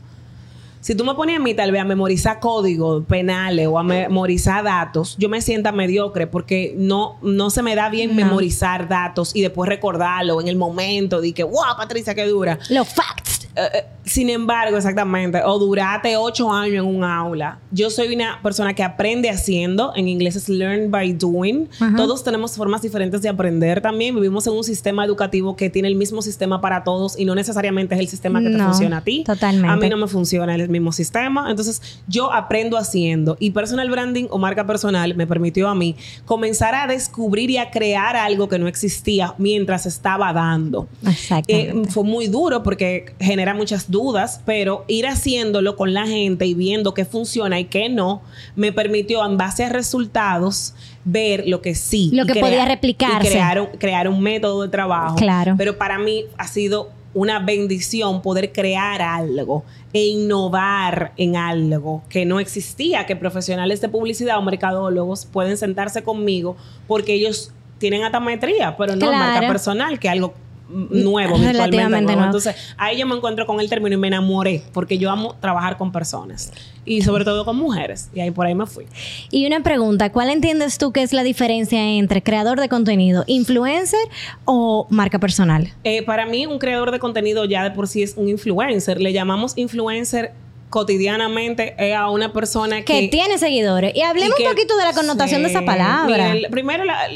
Si tú me pones a mí tal vez a memorizar códigos penales o a memorizar datos, yo me sienta mediocre porque no, no se me da bien No. memorizar datos y después recordarlo en el momento de que, wow, Patricia, qué dura. Los facts. Eh, eh, sin embargo, exactamente, o durate ocho años en un aula. Yo soy una persona que aprende haciendo, en inglés es learn by doing. Todos tenemos formas diferentes de aprender también. Vivimos en un sistema educativo que tiene el mismo sistema para todos y no necesariamente es el sistema que te funciona a ti. Totalmente. A mí no me funciona el mismo sistema. Entonces, yo aprendo haciendo y personal branding o marca personal me permitió a mí comenzar a descubrir y a crear algo que no existía mientras estaba dando. Exactamente. Eh, fue muy duro porque genera muchas dudas, pero ir haciéndolo con la gente y viendo qué funciona y qué no, me permitió en base a resultados ver lo que sí. Lo que crear- podía replicarse. y crear, un- crear un método de trabajo. Claro. Pero para mí ha sido una bendición poder crear algo e innovar en algo que no existía, que profesionales de publicidad o mercadólogos pueden sentarse conmigo porque ellos tienen hasta maestría, pero no Claro. marca personal, que algo nuevo, Relativamente nuevo. Entonces, ahí yo me encuentro con el término y me enamoré, porque yo amo trabajar con personas y sobre todo con mujeres. Y ahí por ahí me fui. Y una pregunta, ¿cuál entiendes tú que es la diferencia entre creador de contenido, influencer o marca personal? Eh, para mí, un creador de contenido ya de por sí es un influencer. Le llamamos influencer cotidianamente eh, a una persona Que que... tiene seguidores. Y hablemos y que- un poquito de la connotación de esa palabra. Mira, el- primero, la-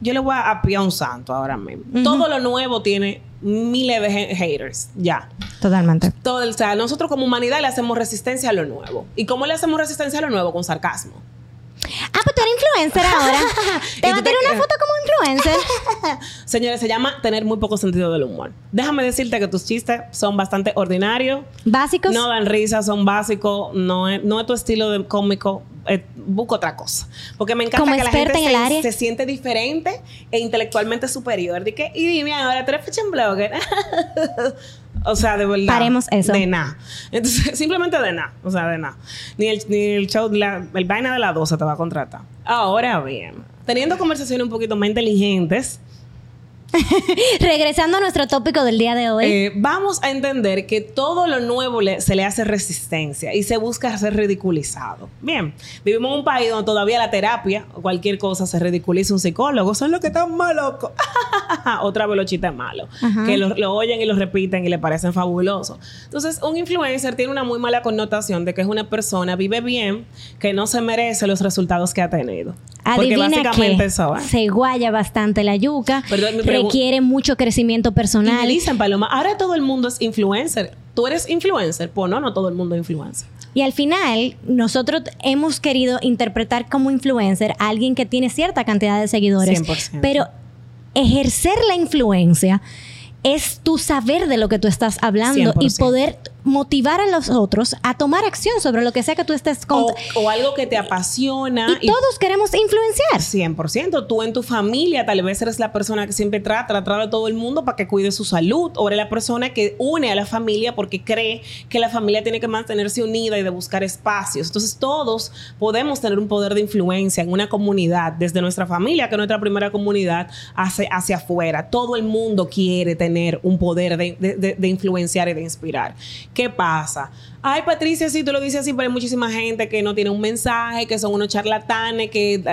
yo le voy a apiar un santo ahora mismo. Todo lo nuevo tiene miles de ha- haters, ya. Totalmente. Todo, el- o sea, nosotros como humanidad le hacemos resistencia a lo nuevo. ¿Y cómo le hacemos resistencia a lo nuevo? Con sarcasmo. Ah, pues tú eres influencer ahora. ¿Te ¿Y vas tú a te tener una foto como influencer? Señores, se llama tener muy poco sentido del humor. Déjame decirte que tus chistes son bastante ordinarios. Básicos. No dan risa, son básicos, no es, no es tu estilo de cómico, eh, busco otra cosa. Porque me encanta Como que la gente en el se, área. se siente diferente e intelectualmente superior. De que, y dime ahora, tú eres fashion blogger. o sea, de verdad. Paremos eso. De nada. Entonces, simplemente de nada. O sea, de nada. Ni el, ni el show, la, el vaina de la 12 te va a contratar. Ahora bien, teniendo conversaciones un poquito más inteligentes, Regresando a nuestro tópico del día de hoy. eh, vamos a entender que todo lo nuevo le- se le hace resistencia y se busca ser ridiculizado. Bien, vivimos en un país donde todavía la terapia o cualquier cosa se ridiculiza un psicólogo. Son los que están más locos. Otra vez los chistes malos. Que lo, lo oyen y lo repiten y le parecen fabulosos. Entonces, un influencer tiene una muy mala connotación de que es una persona, vive bien, que no se merece los resultados que ha tenido. Porque Adivina básicamente qué. eso ¿eh? Se guaya bastante la yuca. Perdón, mi pregu- requiere mucho crecimiento Y personal. me dicen, Paloma, ahora todo el mundo es influencer. ¿Tú eres influencer? Pues no, no todo el mundo es influencer. Y al final, nosotros hemos querido interpretar como influencer a alguien que tiene cierta cantidad de seguidores. 100%. Pero ejercer la influencia es tu saber de lo que tú estás hablando y 100%. poder motivar a los otros a tomar acción sobre lo que sea que tú estés con. O, o algo que te apasiona. y todos queremos influenciar. 100%. Tú en tu familia tal vez eres la persona que siempre trata, trata de todo el mundo para que cuide su salud. O eres la persona que une a la familia porque cree que la familia tiene que mantenerse unida y de buscar espacios. Entonces todos podemos tener un poder de influencia en una comunidad, desde nuestra familia, que es nuestra primera comunidad, hacia, hacia afuera. Todo el mundo quiere tener un poder de, de- de- de influenciar y de inspirar. ¿Qué pasa? Ay, Patricia, sí, tú lo dices así, pero hay muchísima gente que no tiene un mensaje, que son unos charlatanes, que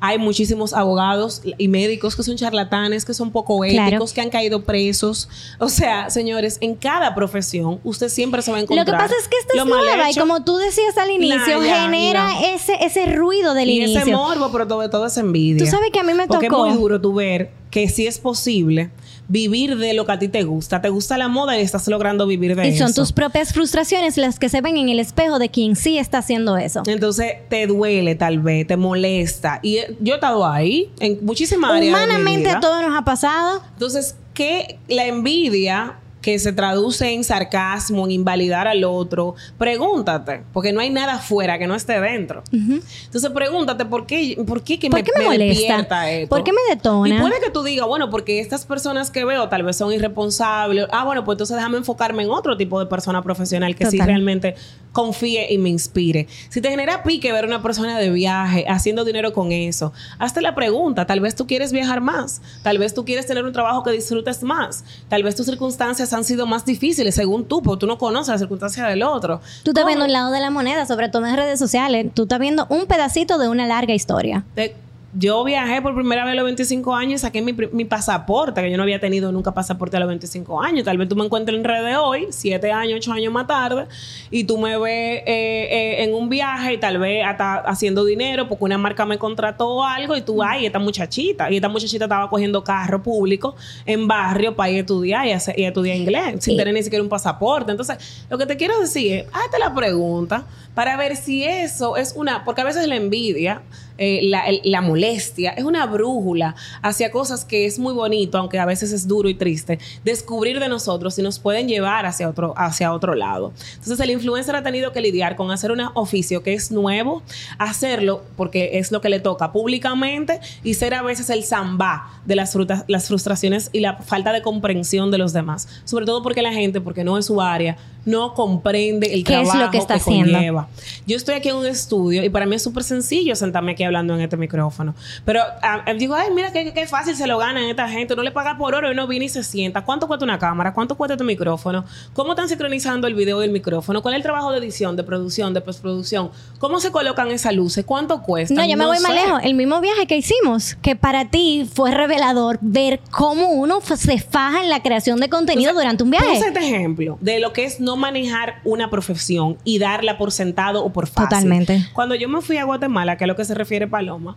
hay muchísimos abogados y médicos que son charlatanes, que son poco Claro. éticos, que han caído presos. O sea, señores, en cada profesión usted siempre se va a encontrar. Lo que pasa es que esta es nueva y como tú decías al inicio, Nah, ya, genera ese, ese ruido del y inicio. ese morbo, pero todo, todo es envidia. Tú sabes que a mí me Porque tocó- es muy duro tú ver que sí es posible vivir de lo que a ti te gusta. Te gusta la moda y estás logrando vivir de y eso. son tus propias frustraciones las que se ven en el espejo de quien sí está haciendo eso. Entonces te duele tal vez, te molesta. Y eh, yo he estado ahí en muchísimas áreas. de mi Humanamente vida. todos nos ha pasado. Entonces, que la envidia que se traduce en sarcasmo, en invalidar al otro, pregúntate, porque no hay nada afuera que no esté dentro. Entonces, pregúntate, ¿por qué, por qué, que ¿Por me, qué me molesta? despierta esto? ¿Por qué me detona? Y puede que tú digas, bueno, porque estas personas que veo tal vez son irresponsables. Ah, bueno, pues entonces déjame enfocarme en otro tipo de persona profesional que sí Total. realmente confíe y me inspire. Si te genera pique ver una persona de viaje haciendo dinero con eso, hazte la pregunta. Tal vez tú quieres viajar más. Tal vez tú quieres tener un trabajo que disfrutes más. Tal vez tus circunstancias han sido más difíciles según tú, porque tú no conoces las circunstancias del otro. Tú estás viendo un lado de la moneda, sobre todo en redes sociales. Tú estás viendo un pedacito de una larga historia. de yo viajé por primera vez a los 25 años y saqué mi, mi pasaporte, que yo no había tenido nunca pasaporte a los 25 años. Tal vez tú me encuentres en redes hoy, 7 años, 8 años más tarde, y tú me ves eh, eh, en un viaje y tal vez hasta haciendo dinero porque una marca me contrató algo y tú, ay, esta muchachita. Y esta muchachita estaba cogiendo carro público en barrio para ir a estudiar y, hacer- y a estudiar inglés, sin tener ni siquiera un pasaporte. Entonces, lo que te quiero decir es, hazte la pregunta para ver si eso es una, porque a veces la envidia, eh, la, molestia, es una brújula hacia cosas que es muy bonito, aunque a veces es duro y triste, descubrir de nosotros y nos pueden llevar hacia otro, hacia otro lado. Entonces el influencer ha tenido que lidiar con hacer un oficio que es nuevo, hacerlo porque es lo que le toca públicamente y ser a veces el zambá de las, las frustraciones y la falta de comprensión de los demás. Sobre todo porque la gente, porque no es su área, no comprende el ¿Qué es trabajo lo que está que haciendo? conlleva. Yo estoy aquí en un estudio y para mí es súper sencillo sentarme aquí hablando en este micrófono. Pero ah, eh, digo, ay, mira qué, qué fácil se lo ganan esta gente. No le paga por oro y no viene y se sienta. ¿Cuánto cuesta una cámara? ¿Cuánto cuesta este micrófono? ¿Cómo están sincronizando el video y el micrófono? ¿Cuál es el trabajo de edición, de producción, de postproducción? ¿Cómo se colocan esas luces? ¿Cuánto cuesta? No, yo me voy más sé. lejos. El mismo viaje que hicimos, que para ti fue revelador ver cómo uno se faja en la creación de contenido Entonces, durante un viaje. Puse este ejemplo de lo que es no manejar una profesión y darla por sentado o por fácil. Totalmente. Cuando yo me fui a Guatemala, que es lo que se refiere Paloma,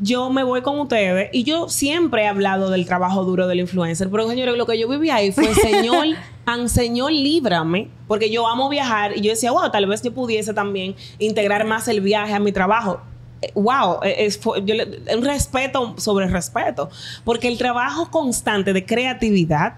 yo me voy con ustedes y yo siempre he hablado del trabajo duro del influencer, pero señores, lo que yo viví ahí fue, Señor, an Señor, líbrame, porque yo amo viajar y yo decía, wow, tal vez yo pudiese también integrar más el viaje a mi trabajo. Eh, Wow, eh, es, yo le- un respeto sobre respeto, porque el trabajo constante de creatividad,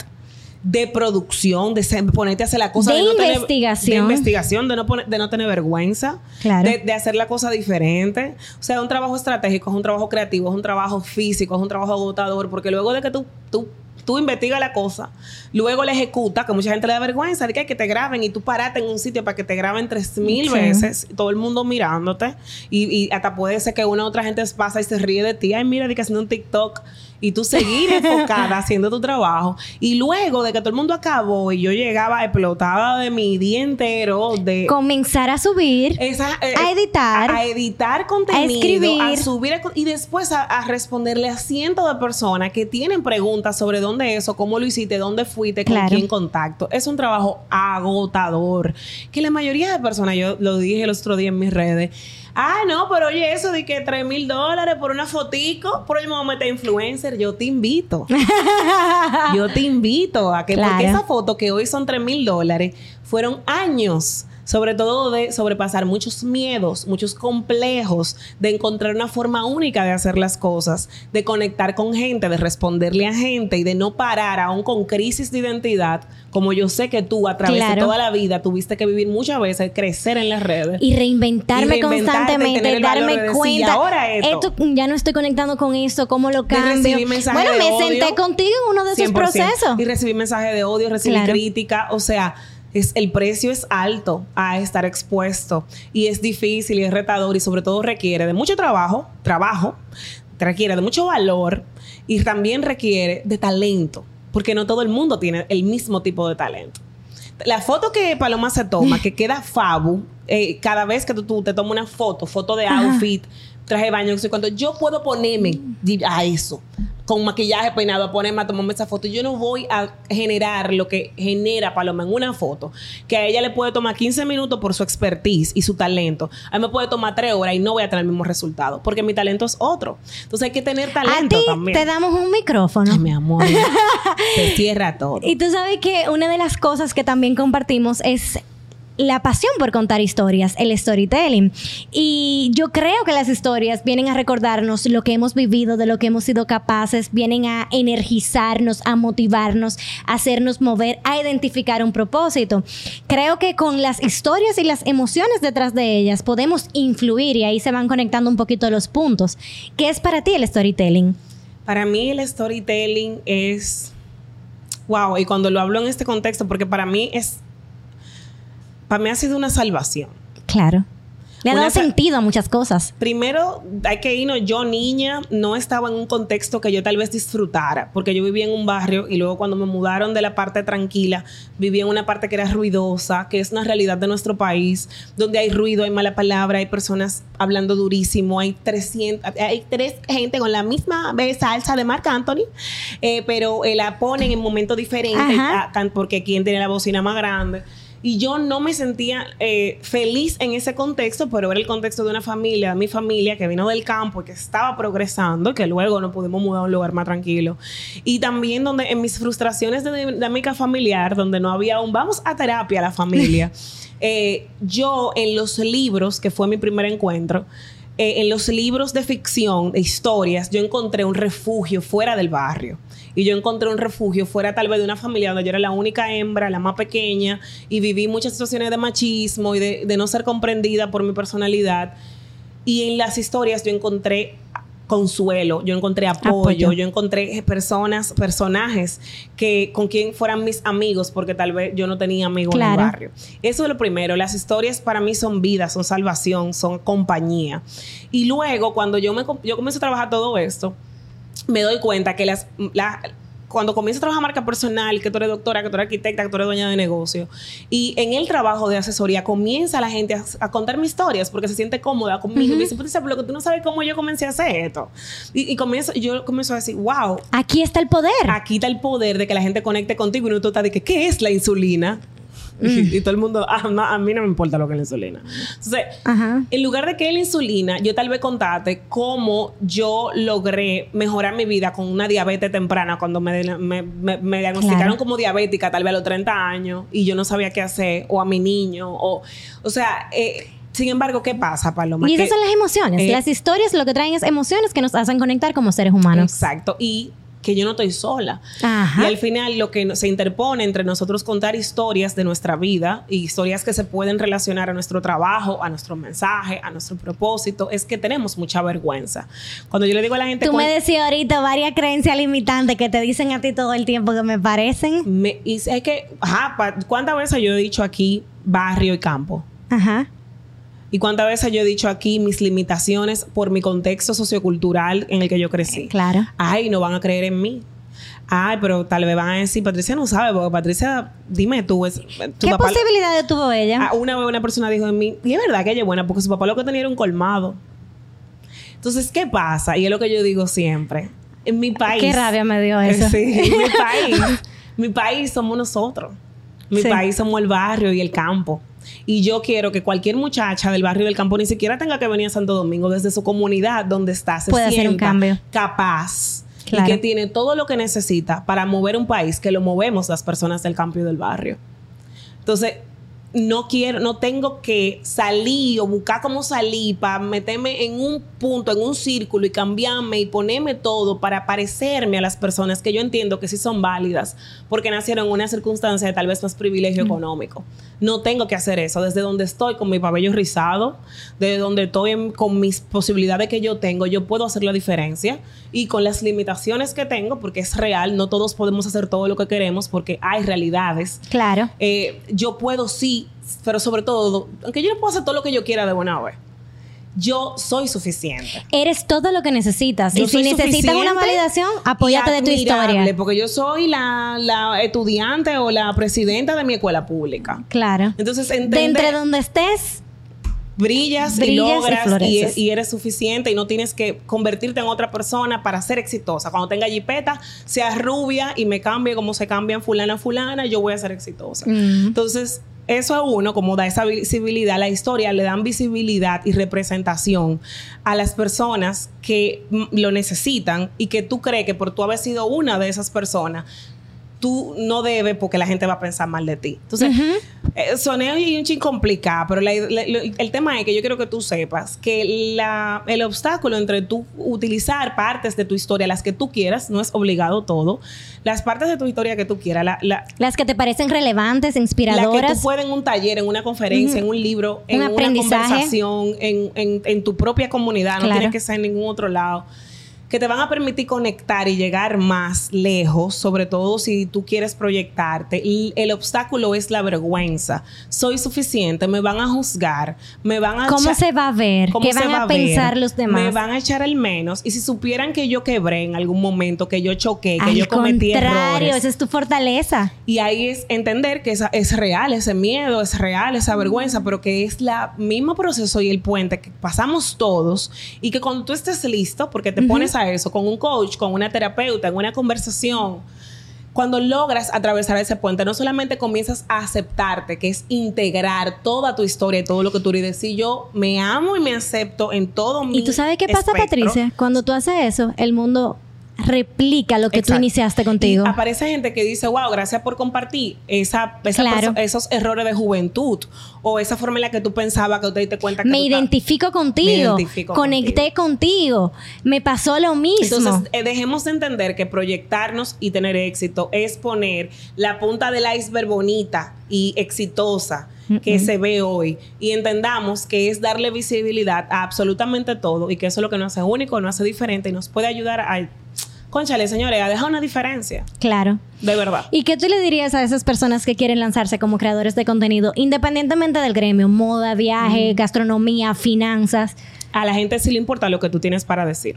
de producción, de ponerte a hacer la cosa De no tener- investigación. de investigación, de no, poner- de no tener vergüenza, Claro. de, de hacer la cosa diferente. O sea, un trabajo estratégico, es un trabajo creativo, es un trabajo físico, es un trabajo agotador, porque luego de que tú, tú, tú investigas la cosa, luego la ejecutas, que mucha gente le da vergüenza, de que, que te graben y tú parate en un sitio para que te graben tres mil Sí. veces, todo el mundo mirándote, y, y hasta puede ser que una u otra gente pasa y se ríe de ti, ay, mira, de que haciendo un TikTok, y tú seguir enfocada haciendo tu trabajo, y luego de que todo el mundo acabó y yo llegaba explotada de mi día entero, de... Comenzar a subir. Esa, eh, A editar. A, a editar contenido. escribir. A subir. a co- y después a, a responderle a cientos de personas que tienen preguntas sobre dónde eso, cómo lo hiciste, dónde fuiste, con Claro. quién contacto. Es un trabajo agotador. Que la mayoría de personas, yo lo dije el otro día en mis redes. Ah, no, pero oye, eso de que 3 mil dólares por una fotico, por el momento influencer, yo te invito. Yo te invito a que, Claro. porque esa foto que hoy son 3 mil dólares, fueron años, sobre todo de sobrepasar muchos miedos, muchos complejos, de encontrar una forma única de hacer las cosas, de conectar con gente, de responderle a gente y de no parar aún con crisis de identidad, como yo sé que tú a través de toda la vida tuviste que vivir muchas veces, crecer en las redes. Y reinventarme Y constantemente, darme de decir, cuenta. "Ahora esto". ya no estoy conectando con esto, ¿cómo lo cambio? Bueno, me odio. senté contigo en uno de esos 100%. procesos. Y recibir mensajes de odio, Claro. crítica. O sea, es, el precio es alto a estar expuesto. Y es difícil y es retador y sobre todo requiere de mucho trabajo, trabajo, requiere de mucho valor y también requiere de talento. Porque no todo el mundo tiene el mismo tipo de talento. La foto que Paloma se toma, que queda fabu, eh, cada vez que tú, tú te tomas una foto, foto de Ajá. Traje de baño, no sé cuánto, yo puedo ponerme a eso, con maquillaje peinado, a ponerme a tomarme esa foto. Yo no voy a generar lo que genera Paloma en una foto, que a ella le puede tomar 15 minutos por su expertise y su talento. A mí me puede tomar 3 horas y no voy a tener el mismo resultado, porque mi talento es otro. Entonces hay que tener A talento ti también. te damos un micrófono. Ay, mi amor, se cierra todo. Y tú sabes que una de las cosas que también compartimos es la pasión por contar historias, el storytelling. Y yo creo que las historias vienen a recordarnos lo que hemos vivido, de lo que hemos sido capaces, vienen a energizarnos, a motivarnos, a hacernos mover, a identificar un propósito. Creo que con las historias y las emociones detrás de ellas podemos influir y ahí se van conectando un poquito los puntos. ¿Qué es para ti el storytelling? Para mí el storytelling es wow, y cuando lo hablo en este contexto porque para mí es para mí ha sido una salvación. Claro. Le ha dado sentido a muchas cosas. Primero, hay que irnos, yo niña no estaba en un contexto que yo tal vez disfrutara, porque yo vivía en un barrio y luego cuando me mudaron de la parte tranquila, vivía en una parte que era ruidosa, que es una realidad de nuestro país, donde hay ruido, hay mala palabra, hay personas hablando durísimo, hay 300, hay tres gente con la misma salsa de Marc Anthony, eh, pero eh, la ponen en momentos diferentes, ah, porque quien tiene la bocina más grande. Y yo no me sentía eh, feliz en ese contexto, pero era el contexto de una familia, de mi familia que vino del campo y que estaba progresando que luego nos pudimos mudar a un lugar más tranquilo. Y también donde en mis frustraciones de dinámica familiar, donde no había un vamos a terapia la familia, eh, yo en los libros, que fue mi primer encuentro, eh, en los libros de ficción, de historias, yo encontré un refugio fuera del barrio. Y yo encontré un refugio fuera tal vez de una familia donde yo era la única hembra, la más pequeña, y viví muchas situaciones de machismo y de, de no ser comprendida por mi personalidad. Y en las historias yo encontré consuelo, yo encontré apoyo, Apoyo. yo encontré personas, personajes que con quien fueran mis amigos, porque tal vez yo no tenía amigos en el barrio. Eso es lo primero. Las historias para mí son vida, son salvación, son compañía. Y luego, cuando yo, me, yo comienzo a trabajar todo esto, me doy cuenta que las, la- cuando comienzo a trabajar marca personal, que tú eres doctora, que tú eres arquitecta, que tú eres dueña de negocio, y en el trabajo de asesoría comienza la gente a, a contarme historias porque se siente cómoda conmigo. Y me dice, "Patricia, pero que tú no sabes cómo yo comencé a hacer esto. Y, y comienzo, yo comienzo a decir, wow, Aquí está el poder. aquí está el poder de que la gente conecte contigo y no tú estás de que, ¿qué es la insulina? Y, y todo el mundo, "Ah, no, a mí no me importa lo que es la insulina. Entonces, Ajá. en lugar de que la insulina, yo tal vez contate cómo yo logré mejorar mi vida con una diabetes temprana cuando me, me- me- me diagnosticaron Claro. como diabética tal vez a los 30 años y yo no sabía qué hacer, o a mi niño, o, o sea, eh, sin embargo, ¿qué pasa, Paloma? Y esas Que- son las emociones. eh, las historias lo que traen es emociones que nos hacen conectar como seres humanos. Exacto. Y que yo no estoy sola. Ajá. Y al final lo que se interpone entre nosotros contar historias de nuestra vida y historias que se pueden relacionar a nuestro trabajo, a nuestro mensaje, a nuestro propósito, es que tenemos mucha vergüenza. Cuando yo le digo a la gente... Tú "Cuen- me decías ahorita varias creencias limitantes que te dicen a ti todo el tiempo que me parecen. me- y es que, ajá, pa- ¿cuántas veces yo he dicho aquí barrio y campo? Ajá. ¿Y cuántas veces yo he dicho aquí mis limitaciones por mi contexto sociocultural en el que yo crecí? Claro. Ay, no van a creer en mí. Ay, pero tal vez van a decir, Patricia no sabe, porque Patricia, dime tú, es, tu ¿Qué papá- posibilidades tuvo ella? Ah, una vez una persona dijo de mí, y es verdad que ella es buena, porque su papá lo que tenía era un colmado. Entonces, ¿qué pasa? Y es lo que yo digo siempre. En mi país. Qué rabia me dio eso. Sí, en mi país. mi país somos nosotros. Mi Sí. país somos el barrio y el campo. Y yo quiero que cualquier muchacha del barrio del campo ni siquiera tenga que venir a Santo Domingo desde su comunidad donde está, se Puede hacer un sienta cambio. capaz Claro. y que tiene todo lo que necesita para mover un país que lo movemos las personas del campo y del barrio. Entonces, no quiero, no tengo que salir o buscar cómo salir para meterme en un punto, en un círculo y cambiarme y ponerme todo para parecerme a las personas que yo entiendo que sí son válidas porque nacieron en una circunstancia de tal vez más privilegio económico. No tengo que hacer eso. Desde donde estoy con mi cabello rizado, desde donde estoy en- con mis posibilidades que yo tengo, yo puedo hacer la diferencia y con las limitaciones que tengo, porque es real, no todos podemos hacer todo lo que queremos porque hay realidades Claro. eh, yo puedo sí, pero sobre todo, aunque yo no puedo hacer todo lo que yo quiera de buena vez, yo soy suficiente. Eres todo lo que necesitas. Yo y si necesitas una validación, apóyate de tu historia. Porque yo soy la, la estudiante o la presidenta de mi escuela pública. Claro. Entonces, De entre donde estés, brillas, y Brillas y logras y eres suficiente y no tienes que convertirte en otra persona para ser exitosa. Cuando tenga jipeta, sea rubia y me cambie como se cambian fulana a fulana, yo voy a ser exitosa. Mm. Entonces, eso a uno, como da esa visibilidad, la historia le dan visibilidad y representación a las personas que mm, lo necesitan y que tú crees que por tú haber sido una de esas personas, tú no debes porque la gente va a pensar mal de ti. Entonces, eh, soneo y un ching complicado, pero la- la- el tema es que yo quiero que tú sepas que la- el obstáculo entre tú utilizar partes de tu historia, las que tú quieras, no es obligado todo, las partes de tu historia que tú quieras, la, la, las que te parecen relevantes, la que inspiradoras. tú puedes en un taller, en una conferencia, en un libro, en Un una conversación, en, en- en tu propia comunidad, no tiene que ser en ningún otro lado. Que te van a permitir conectar y llegar más lejos, sobre todo si tú quieres proyectarte. Y el obstáculo es la vergüenza. Soy suficiente, me van a juzgar, me van a ¿Cómo se va a ver? ¿Cómo ¿Qué se van va a ver? pensar los demás? Me van a echar el menos. Y si supieran que yo quebré en algún momento, que yo choqué, que Al yo cometí contrario, errores. esa es tu fortaleza. Y ahí es entender que esa, es real ese miedo, es real esa vergüenza, pero que es la mismo proceso y el puente que pasamos todos y que cuando tú estés listo, porque te pones a eso con un coach, con una terapeuta, en una conversación, cuando logras atravesar ese puente, no solamente comienzas a aceptarte, que es integrar toda tu historia y todo lo que tú eres, decir yo me amo y me acepto en todo mi ¿Y tú sabes qué pasa, espectro. Patricia? Cuando tú haces eso, el mundo replica lo que tú iniciaste contigo. Y aparece gente que dice, wow, gracias por compartir esa, esa Claro. esos errores de juventud o esa forma en la que tú pensabas que tú te diste cuenta que Me tú identifico contigo, Me identifico conecté contigo. me pasó lo mismo. Entonces, eh, dejemos de entender que proyectarnos y tener éxito es poner la punta del iceberg bonita y exitosa que se ve hoy y entendamos que es darle visibilidad a absolutamente todo y que eso es lo que nos hace único, nos hace diferente y nos puede ayudar a, conchale, señores, a dejar una diferencia, claro. de verdad. ¿Y qué tú le dirías a esas personas que quieren lanzarse como creadores de contenido, independientemente del gremio, moda, viaje, gastronomía, finanzas? a la gente sí le importa lo que tú tienes para decir.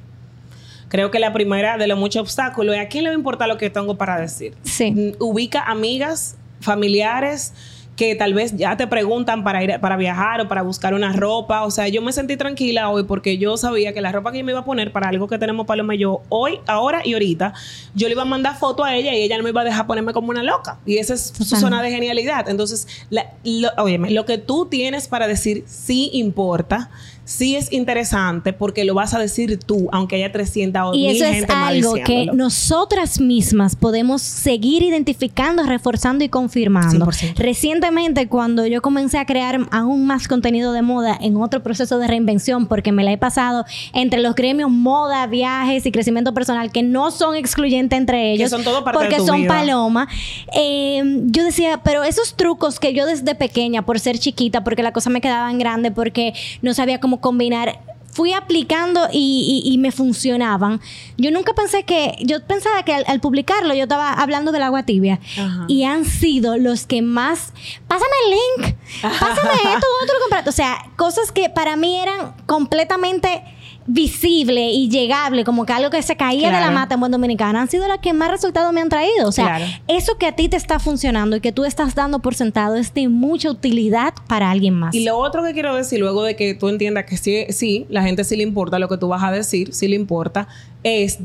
Creo que la primera de los muchos obstáculos es a quién le va a importar lo que tengo para decir. Sí. Ubica amigas, familiares que tal vez ya te preguntan para ir para viajar o para buscar una ropa, o sea, yo me sentí tranquila hoy porque yo sabía que la ropa que yo me iba a poner para algo que tenemos Paloma y yo hoy, ahora y ahorita, yo le iba a mandar foto a ella y ella no me iba a dejar ponerme como una loca. Y esa es su zona de genialidad. Entonces, la, lo, óyeme, lo que tú tienes para decir sí importa, sí es interesante porque lo vas a decir tú, aunque haya 300 o Y eso es gente algo que nosotras mismas podemos seguir identificando, reforzando y confirmando. 100%. Recientemente, cuando yo comencé a crear aún más contenido de moda en otro proceso de reinvención, porque me la he pasado entre los gremios moda, viajes y crecimiento personal, que no son excluyentes entre ellos, son todo parte de porque tu son vida. paloma, eh, yo decía, pero esos trucos que yo desde pequeña, por ser chiquita, porque la cosa me quedaba en grande, porque no sabía cómo combinar, fui aplicando y, y- y me funcionaban. Yo nunca pensé que, yo pensaba que al, al publicarlo yo estaba hablando del agua tibia Ajá. y han sido los que más, pásame el link, pásame esto, otro compraste. O sea, cosas que para mí eran completamente visible y llegable, como que algo que se caía de la mata en buen dominicano, han sido las que más resultados me han traído. O sea, Claro. eso que a ti te está funcionando y que tú estás dando por sentado es de mucha utilidad para alguien más. Y lo otro que quiero decir, luego de que tú entiendas que sí, sí, la gente sí le importa lo que tú vas a decir, sí le importa, es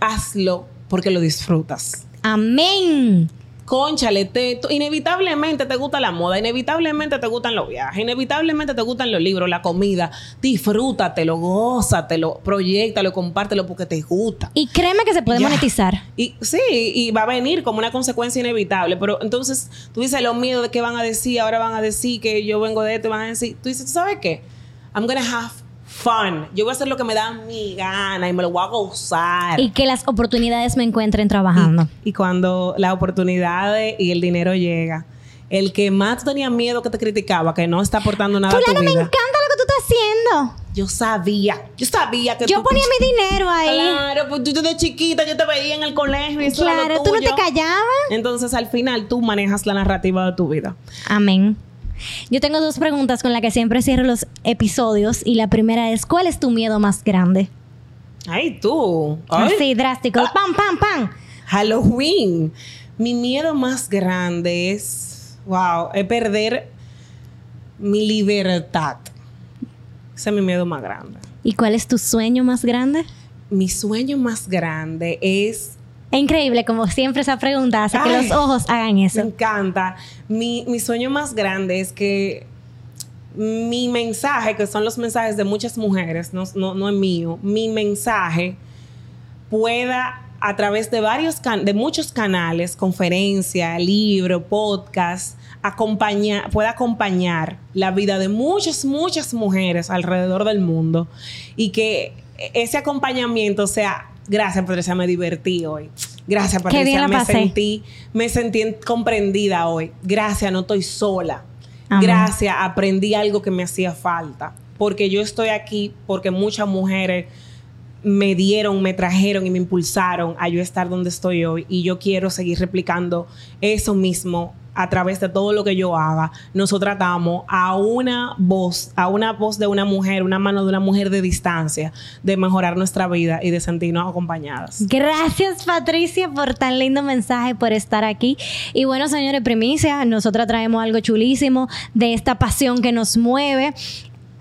hazlo porque lo disfrutas. Amén. Conchale, te, inevitablemente te gusta la moda, inevitablemente te gustan los viajes, inevitablemente te gustan los libros, la comida. Disfrútatelo, gózatelo, proyectalo, compártelo porque te gusta. Y créeme que se puede Ya. monetizar. Y sí, y va a venir como una consecuencia inevitable. Pero entonces tú dices los miedos de qué van a decir, ahora van a decir que yo vengo de esto, van a decir. Tú dices, ¿tú sabes qué? I'm gonna have fun. Yo voy a hacer lo que me da mi gana y me lo voy a gozar. Y que las oportunidades me encuentren trabajando. Y cuando las oportunidades y el dinero llega, el que más tú tenías miedo que te criticaba, que no está aportando nada a Fulano, tu me vida. encanta lo que tú estás haciendo. Yo sabía, yo sabía que Yo tú- ponía mi dinero ahí. Claro, pues tú desde chiquita yo te veía en el colegio y Claro, tú no te callabas. Entonces, al final, tú manejas la narrativa de tu vida. Amén. Yo tengo dos preguntas con las que siempre cierro los episodios y la primera es ¿cuál es tu miedo más grande? Ay, tú. Ay, Así, drástico. Pam, pam, pam. Halloween. Mi miedo más grande es, wow, es perder mi libertad. Ese es mi miedo más grande. ¿Y cuál es tu sueño más grande? Mi sueño más grande es Es increíble como siempre esa pregunta hace que los ojos hagan Me eso. encanta. Mi, mi sueño más grande es que mi mensaje, que son los mensajes de muchas mujeres, no, no, no es mío, mi mensaje pueda a través de varios de muchos canales, conferencia, libro, podcast, pueda acompañar la vida de muchas, muchas mujeres alrededor del mundo y que ese acompañamiento sea, gracias Patricia, me divertí hoy. Gracias Patricia, me pasé. sentí, me sentí comprendida hoy. Gracias, no estoy sola. Amén. Gracias, aprendí algo que me hacía falta. Porque yo estoy aquí porque muchas mujeres me dieron, me trajeron y me impulsaron a yo estar donde estoy hoy. Y yo quiero seguir replicando eso mismo a través de todo lo que yo haga, nosotros tratamos a una voz, a una voz de una mujer, una mano de una mujer de distancia, de mejorar nuestra vida y de sentirnos acompañadas. Gracias Patricia por tan lindo mensaje, por estar aquí. Y bueno, señores, primicia, nosotros traemos algo chulísimo de esta pasión que nos mueve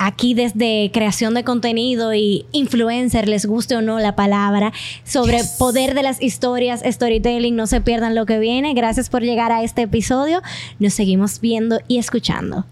aquí desde creación de contenido y influencer, les guste o no la palabra, sobre poder de las historias, storytelling, no se pierdan lo que viene. Gracias por llegar a este episodio. Nos seguimos viendo y escuchando.